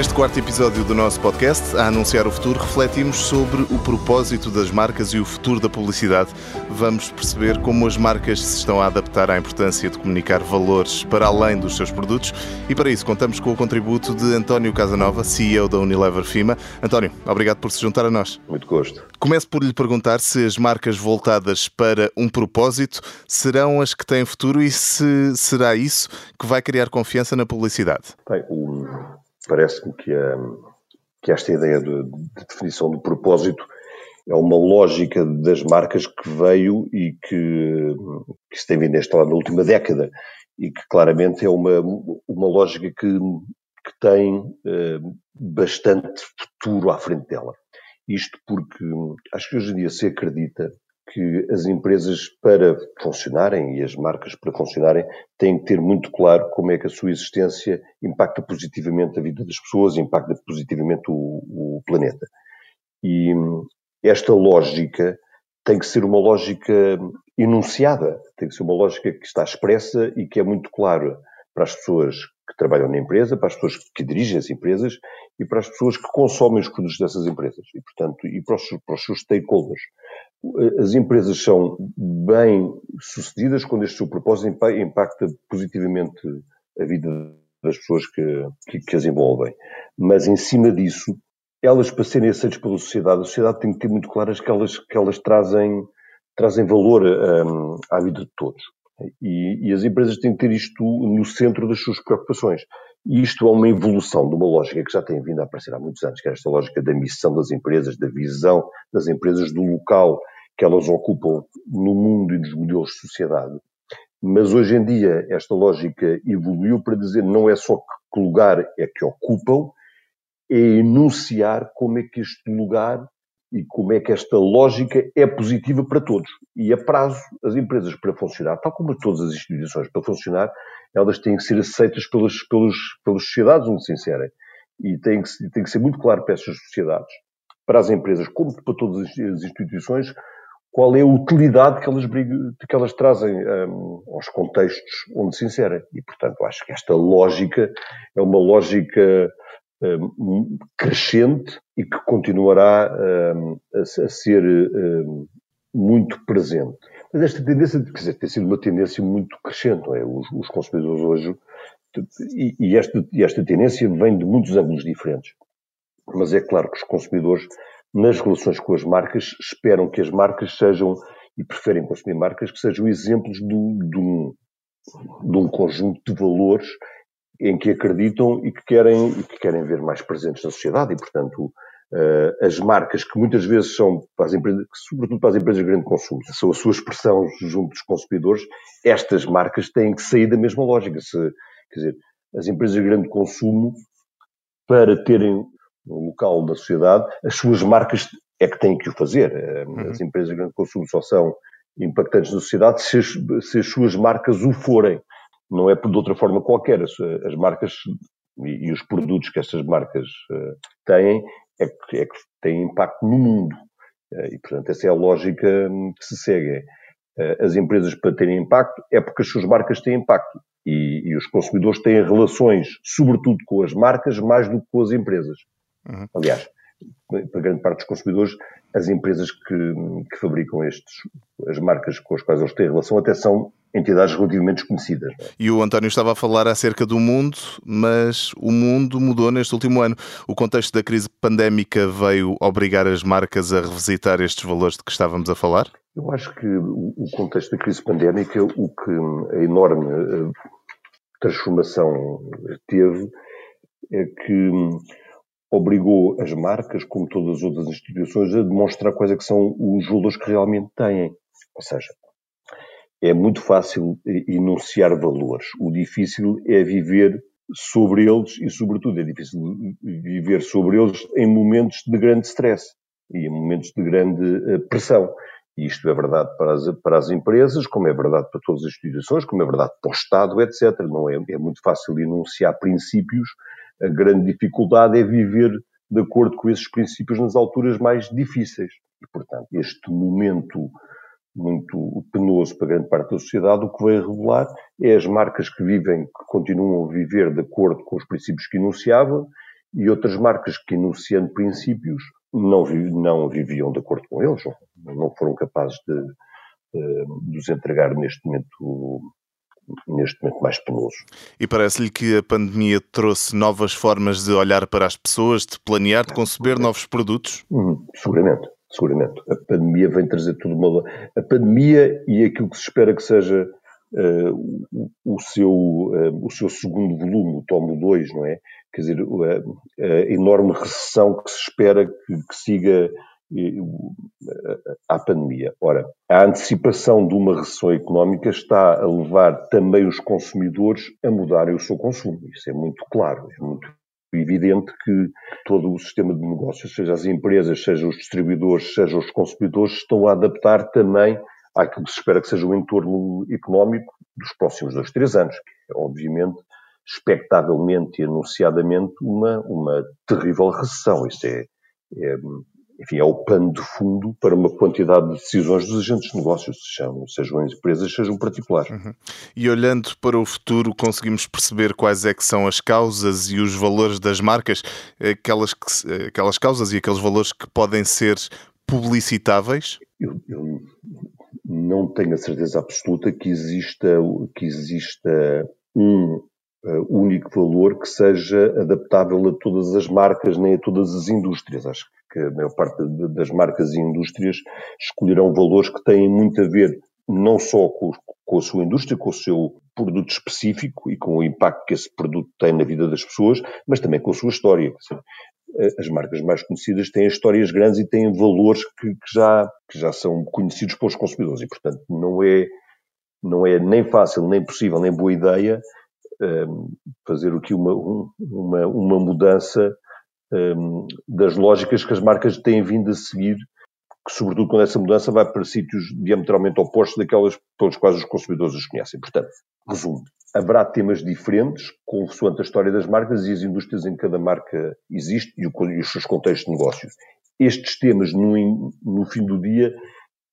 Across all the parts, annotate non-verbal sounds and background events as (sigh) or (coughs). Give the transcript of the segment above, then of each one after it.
Neste quarto episódio do nosso podcast, a anunciar o futuro, refletimos sobre o propósito das marcas e o futuro da publicidade. Vamos perceber como as marcas se estão a adaptar à importância de comunicar valores para além dos seus produtos e para isso contamos com o contributo de António Casanova, CEO da Unilever FIMA. António, obrigado por se juntar a nós. Muito gosto. Começo por lhe perguntar se as marcas voltadas para um propósito serão as que têm futuro e se será isso que vai criar confiança na publicidade. Bem, o Parece-me que, que, esta ideia de, de, definição do propósito é uma lógica das marcas que veio e que, que se tem vindo a instalar na última década e que claramente é uma, uma lógica que, que tem eh, bastante futuro à frente dela. Isto porque acho que hoje em dia se acredita que as empresas, para funcionarem e as marcas para funcionarem, têm que ter muito claro como é que a sua existência impacta positivamente a vida das pessoas, impacta positivamente o, o planeta. E esta lógica tem que ser uma lógica enunciada, tem que ser uma lógica que está expressa e que é muito clara para as pessoas que trabalham na empresa, para as pessoas que dirigem as empresas e para as pessoas que consomem os produtos dessas empresas e, portanto, e para os, para os seus stakeholders as empresas são bem sucedidas quando este seu propósito impacta positivamente a vida das pessoas que, que, que, as envolvem. Mas em cima disso, elas para serem aceitas pela sociedade, a sociedade tem que ter muito claras que elas, que elas trazem, trazem valor um, à vida de todos. E, e, as empresas têm que ter isto no centro das suas preocupações. E isto é uma evolução de uma lógica que já tem vindo a aparecer há muitos anos, que é esta lógica da missão das empresas, da visão das empresas, do local que elas ocupam no mundo e nos modelos de sociedade. Mas hoje em dia esta lógica evoluiu para dizer não é só que lugar é que ocupam, é enunciar como é que este lugar e como é que esta lógica é positiva para todos. E a prazo, as empresas para funcionar, tal como todas as instituições para funcionar, elas têm que ser aceitas pelas, pelas, pelas sociedades onde se inserem. E tem que, tem que ser muito claro para essas sociedades, para as empresas, como para todas as instituições, qual é a utilidade que elas, que elas trazem um, aos contextos onde se inserem. E, portanto, acho que esta lógica é uma lógica um, crescente e que continuará um, a, a, ser hum, muito presente. Mas esta tendência, quer dizer, tem sido uma tendência muito crescente, não é? Os, os consumidores hoje, e, e, esta, esta tendência vem de muitos ângulos diferentes. Mas é claro que os consumidores nas relações com as marcas, esperam que as marcas sejam, e preferem consumir marcas que sejam exemplos de, um, de um conjunto de valores em que acreditam e que querem, e que querem ver mais presentes na sociedade e, portanto, uh, as marcas que muitas vezes são, para as empresas, sobretudo para as empresas de grande consumo, são a sua expressão junto dos consumidores, estas marcas têm que sair da mesma lógica. Se, quer dizer, as empresas de grande consumo, para terem local da sociedade, as suas marcas é que têm que o fazer. Eh, uhum. As empresas de grande consumo só são impactantes na sociedade se as, se as suas marcas o forem. Não é de outra forma qualquer. As, as marcas e, e, os produtos que essas marcas uh, têm é que, é que têm impacto no mundo. Uh, e, portanto, essa é a lógica hum, que se segue. Uh, as empresas, para terem impacto, é porque as suas marcas têm impacto. E, e os consumidores têm relações, sobretudo com as marcas, mais do que com as empresas. Uhum. Aliás, para grande parte dos consumidores, as empresas que, que, fabricam estes, as marcas com as quais eles têm relação, até são entidades relativamente desconhecidas. E o António estava a falar acerca do mundo, mas o mundo mudou neste último ano. O contexto da crise pandémica veio obrigar as marcas a revisitar estes valores de que estávamos a falar? Eu acho que o contexto da crise pandémica, o que a enorme eh, transformação teve é que obrigou as marcas, como todas as outras instituições, a demonstrar quais é que são os valores que realmente têm. Ou seja, é muito fácil enunciar valores. O difícil é viver sobre eles e, sobretudo, é difícil viver sobre eles em momentos de grande stress. e em momentos de grande pressão. E isto é verdade para as, para as empresas, como é verdade para todas as instituições, como é verdade para o Estado, etc. Não é, é muito fácil enunciar princípios, a grande dificuldade é viver de acordo com esses princípios nas alturas mais difíceis. E, portanto, este momento muito penoso para grande parte da sociedade, o que veio revelar é as marcas que vivem, que continuam a viver de acordo com os princípios que enunciavam e outras marcas que, enunciando princípios, não, não viviam de acordo com eles, não foram capazes de, de, de os entregar neste momento neste momento mais penoso. E parece-lhe que a pandemia trouxe novas formas de olhar para as pessoas, de planear, de conceber novos produtos? Hum, seguramente, seguramente. A pandemia vem trazer tudo uma. A pandemia e aquilo que se espera que seja uh, o, o, seu, uh, o seu segundo volume, o tomo 2, não é? Quer dizer, a, a enorme recessão que se espera que, que siga à pandemia. Ora, a antecipação de uma recessão económica está a levar também os consumidores a mudarem o seu consumo. Isso é muito claro, é muito evidente que todo o sistema de negócios, seja as empresas, seja os distribuidores, seja os consumidores, estão a adaptar também àquilo que se espera que seja o entorno económico dos próximos dois, três anos. Que é, obviamente, expectavelmente e anunciadamente, uma, uma terrível recessão. Isso é, é enfim, é o pano de fundo para uma quantidade de decisões dos agentes de negócios, sejam, sejam empresas, sejam particulares. Uhum. E olhando para o futuro, conseguimos perceber quais é que são as causas e os valores das marcas, aquelas, que, aquelas causas e aqueles valores que podem ser publicitáveis? Eu, eu não tenho a certeza absoluta que exista, que exista um único valor que seja adaptável a todas as marcas nem a todas as indústrias. Acho que a maior parte das marcas e indústrias escolherão valores que têm muito a ver não só com, com a sua indústria, com o seu produto específico e com o impacto que esse produto tem na vida das pessoas, mas também com a sua história. As marcas mais conhecidas têm histórias grandes e têm valores que, que, já, que já são conhecidos pelos consumidores e, portanto, não é, não é nem fácil, nem possível, nem boa ideia fazer aqui uma, uma, uma mudança um, das lógicas que as marcas têm vindo a seguir, que sobretudo quando essa mudança vai para sítios diametralmente opostos daquelas pelos quais os consumidores os conhecem. Portanto, resumo, haverá temas diferentes consoante a história das marcas e as indústrias em que cada marca existe e, os seus contextos de negócios. Estes temas, no, no fim do dia,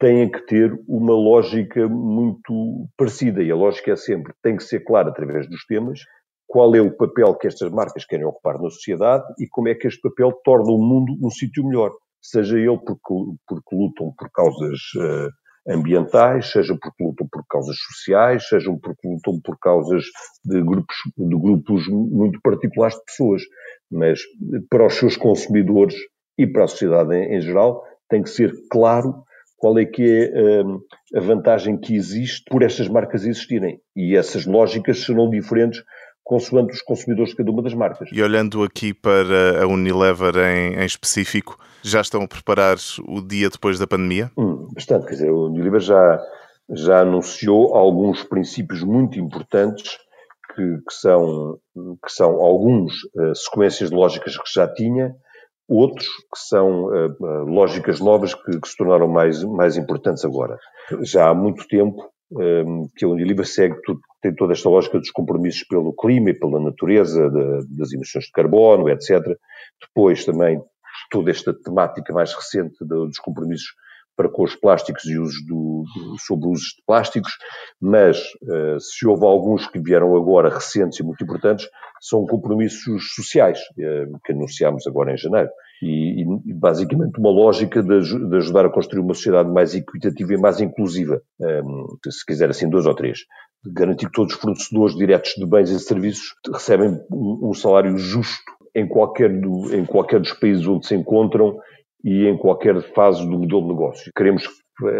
têm que ter uma lógica muito parecida. E a lógica é sempre, tem que ser clara através dos temas, qual é o papel que estas marcas querem ocupar na sociedade e como é que este papel torna o mundo um sítio melhor. Seja ele porque, porque lutam por causas uh, ambientais, seja porque lutam por causas sociais, sejam porque lutam por causas de grupos, de grupos muito particulares de pessoas. Mas para os seus consumidores e para a sociedade em, em geral, tem que ser claro qual é que é um, a vantagem que existe por estas marcas existirem. E essas lógicas serão diferentes consoante os consumidores de cada uma das marcas. E olhando aqui para a Unilever em, em específico, já estão a preparar o dia depois da pandemia? Hum, bastante, quer dizer, a Unilever já, já anunciou alguns princípios muito importantes que, que são, que são alguns uh, sequências lógicas que já tinha, outros que são uh, lógicas novas que, que, se tornaram mais, mais importantes agora. Já há muito tempo um, ehm, que a Unilever segue, tem toda esta lógica dos compromissos pelo clima e pela natureza, de, das emissões de carbono, etc. Depois também toda esta temática mais recente dos compromissos para com os plásticos e usos do, do, sobre usos de plásticos, mas uh, se houve alguns que vieram agora recentes e muito importantes, são compromissos sociais, uh, que anunciámos agora em janeiro. E, e basicamente uma lógica de, de, ajudar a construir uma sociedade mais equitativa e mais inclusiva, um, eh, se quiser assim dois ou três. Garantir que todos os fornecedores diretos de bens e serviços recebem um, um salário justo em qualquer, do, em qualquer dos países onde se encontram e em qualquer fase do modelo de negócio. Queremos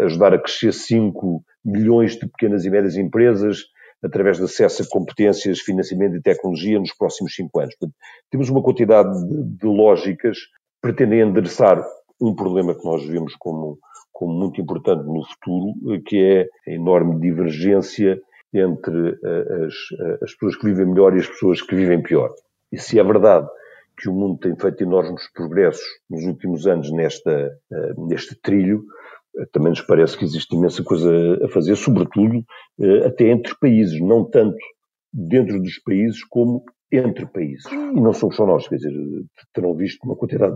ajudar a crescer 5 milhões de pequenas e médias empresas através de acesso a competências, financiamento e tecnologia nos próximos 5 anos. Portanto, temos uma quantidade de, lógicas que pretendem endereçar um problema que nós vemos como, como muito importante no futuro, que é a enorme divergência entre eh, as, eh, as pessoas que vivem melhor e as pessoas que vivem pior. E se é verdade que o mundo tem feito enormes progressos nos últimos anos nesta, neste trilho, também nos parece que existe imensa coisa a fazer, sobretudo até entre países, não tanto dentro dos países como entre países. E não somos só nós, quer dizer, terão visto uma quantidade,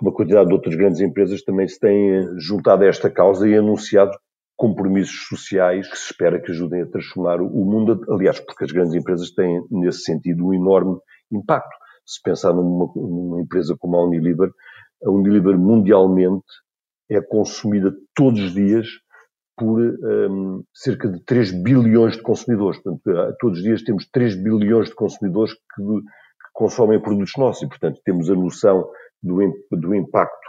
uma (coughs) quantidade de outras grandes empresas também se têm juntado a esta causa e anunciado compromissos sociais que se espera que ajudem a transformar o mundo, aliás, porque as grandes empresas têm, nesse sentido, um enorme impacto. Se pensar numa, numa empresa como a Unilever, a Unilever mundialmente é consumida todos os dias por um, cerca de 3 bilhões de consumidores. Portanto, todos os dias temos 3 bilhões de consumidores que, que consomem produtos nossos e, portanto, temos a noção do, do impacto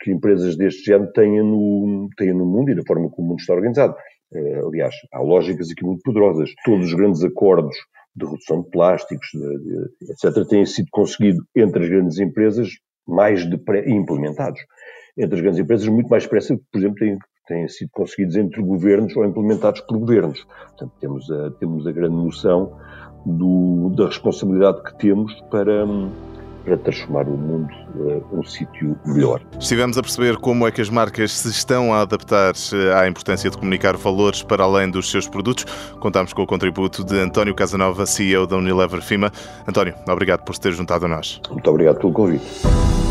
que empresas deste género têm no, têm no mundo e na forma como o mundo está organizado. Uh, aliás, há lógicas aqui muito poderosas. Todos os grandes acordos de redução de plásticos, de, de, etc., têm sido conseguidos entre as grandes empresas mais implementados. Entre as grandes empresas, muito mais depressa, por exemplo, têm têm sido conseguidos entre governos ou implementados por governos. Portanto, temos a, temos a grande noção do, da responsabilidade que temos para, para transformar o mundo uh, um sítio melhor. Estivemos a perceber como é que as marcas se estão a adaptar eh, à importância de comunicar valores para além dos seus produtos. Contamos com o contributo de António Casanova, CEO da Unilever FIMA. António, obrigado por se ter juntado a nós. Muito obrigado pelo convite.